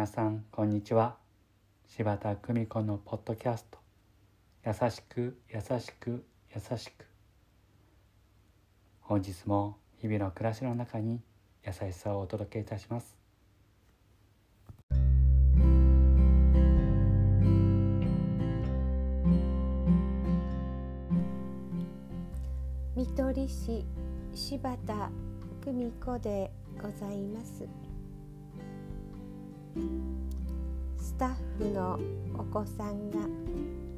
皆さんこんにちは。柴田久美子のポッドキャスト。優しく優しく優しく。本日も日々の暮らしの中に優しさをお届けいたします。見取り師柴田久美子でございます。スタッフのお子さんが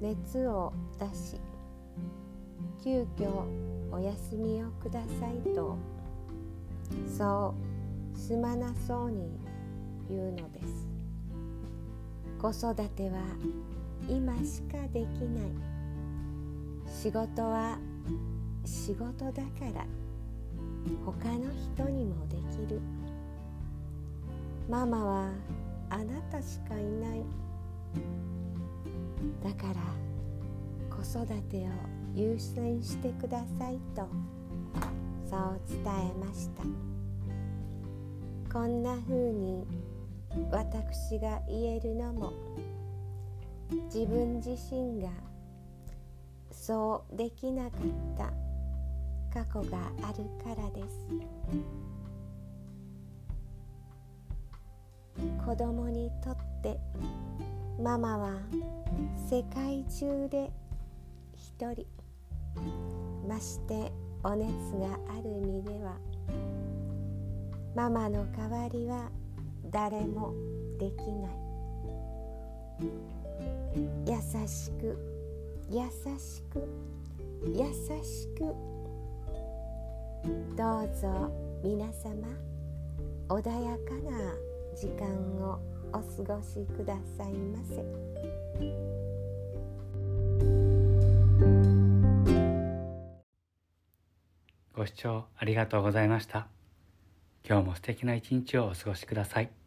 熱を出し急遽お休みをくださいとそうすまなそうに言うのです。子育ては今しかできない。仕事は仕事だから他の人にもできる。ママはあなたしかいない。だから子育てを優先してくださいとそう伝えました。こんな風に私が言えるのも自分自身がそうできなかった過去があるからです。子供にとってママは世界中で一人。ましてお熱がある身ではママの代わりは誰もできない。優しく優しく優しく。どうぞ皆様穏やかな時間をお過ごしくださいませ。ご視聴ありがとうございました。今日も素敵な一日をお過ごしください。